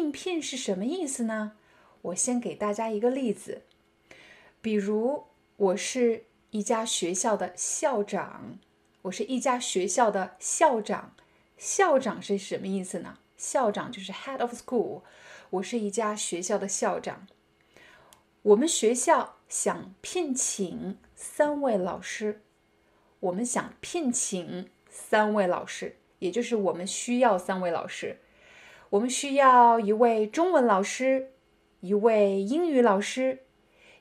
应聘是什么意思呢？我先给大家一个例子，比如我是一家学校的校长，我是一家学校的校长，校长是什么意思呢？校长就是 head of school，我是一家学校的校长。我们学校想聘请三位老师，我们想聘请三位老师，也就是我们需要三位老师。我们需要一位中文老师，一位英语老师，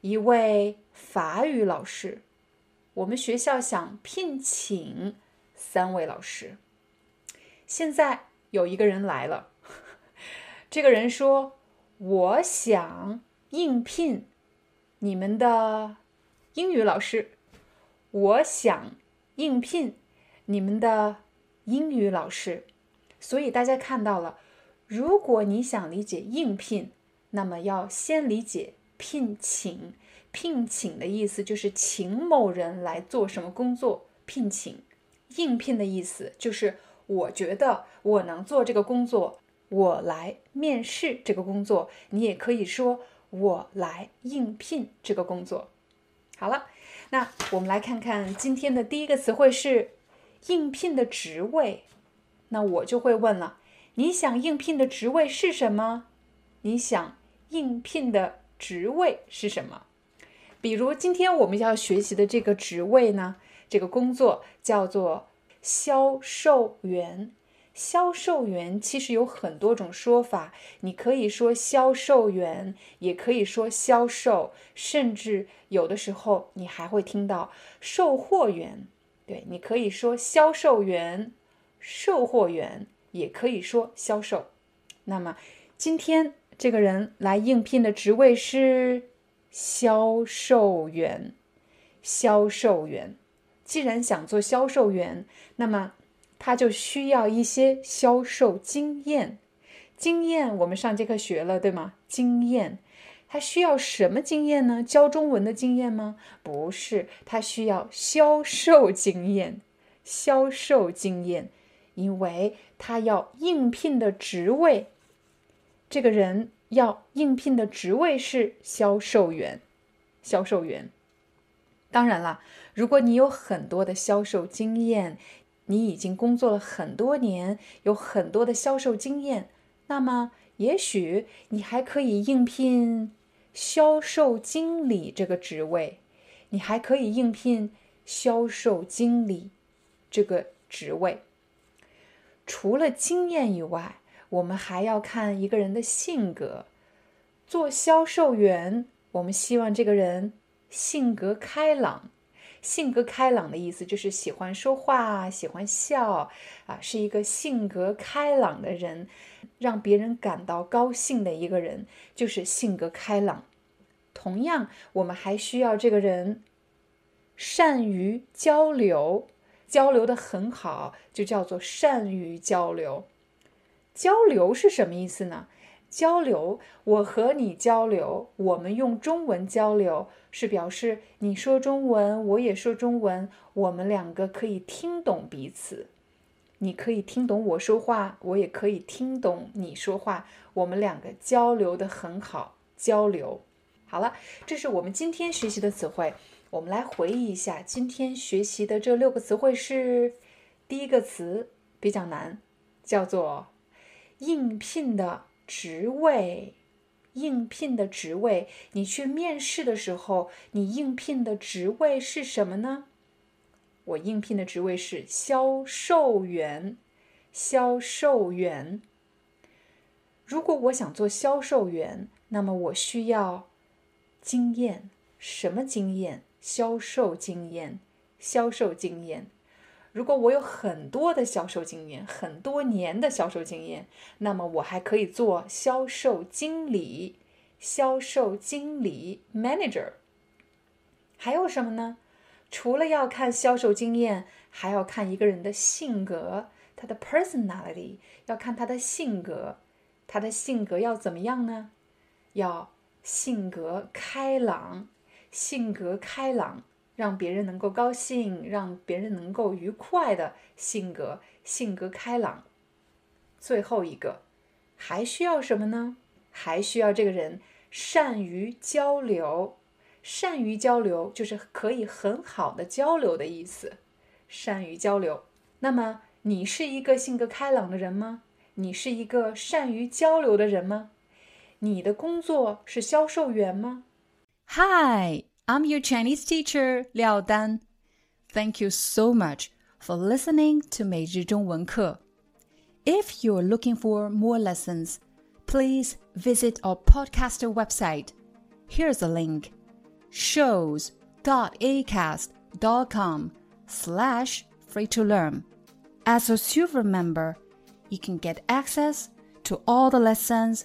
一位法语老师。我们学校想聘请三位老师。现在有一个人来了，这个人说：“我想应聘你们的英语老师，我想应聘你们的英语老师。”所以大家看到了。如果你想理解应聘，那么要先理解聘请。聘请的意思就是请某人来做什么工作。聘请，应聘的意思就是我觉得我能做这个工作，我来面试这个工作。你也可以说我来应聘这个工作。好了，那我们来看看今天的第一个词汇是应聘的职位。那我就会问了。你想应聘的职位是什么？你想应聘的职位是什么？比如今天我们要学习的这个职位呢？这个工作叫做销售员。销售员其实有很多种说法，你可以说销售员，也可以说销售，甚至有的时候你还会听到售货员。对，你可以说销售员、售货员。也可以说销售。那么，今天这个人来应聘的职位是销售员。销售员，既然想做销售员，那么他就需要一些销售经验。经验我们上节课学了，对吗？经验，他需要什么经验呢？教中文的经验吗？不是，他需要销售经验。销售经验。因为他要应聘的职位，这个人要应聘的职位是销售员。销售员，当然了，如果你有很多的销售经验，你已经工作了很多年，有很多的销售经验，那么也许你还可以应聘销售经理这个职位。你还可以应聘销售经理这个职位。除了经验以外，我们还要看一个人的性格。做销售员，我们希望这个人性格开朗。性格开朗的意思就是喜欢说话，喜欢笑，啊，是一个性格开朗的人，让别人感到高兴的一个人，就是性格开朗。同样，我们还需要这个人善于交流。交流的很好，就叫做善于交流。交流是什么意思呢？交流，我和你交流，我们用中文交流，是表示你说中文，我也说中文，我们两个可以听懂彼此。你可以听懂我说话，我也可以听懂你说话，我们两个交流的很好。交流，好了，这是我们今天学习的词汇。我们来回忆一下今天学习的这六个词汇是：第一个词比较难，叫做应聘的职位。应聘的职位，你去面试的时候，你应聘的职位是什么呢？我应聘的职位是销售员。销售员。如果我想做销售员，那么我需要经验。什么经验？销售经验，销售经验。如果我有很多的销售经验，很多年的销售经验，那么我还可以做销售经理。销售经理 （manager）。还有什么呢？除了要看销售经验，还要看一个人的性格，他的 personality，要看他的性格。他的性格要怎么样呢？要性格开朗，性格开朗。让别人能够高兴，让别人能够愉快的性格，性格开朗。最后一个，还需要什么呢？还需要这个人善于交流。善于交流就是可以很好的交流的意思。善于交流。那么，你是一个性格开朗的人吗？你是一个善于交流的人吗？你的工作是销售员吗？Hi。I'm your Chinese teacher, Liao Dan. Thank you so much for listening to 每日中文课. If you're looking for more lessons, please visit our podcaster website. Here's a link shows.acast.com slash free to learn. As a silver member, you can get access to all the lessons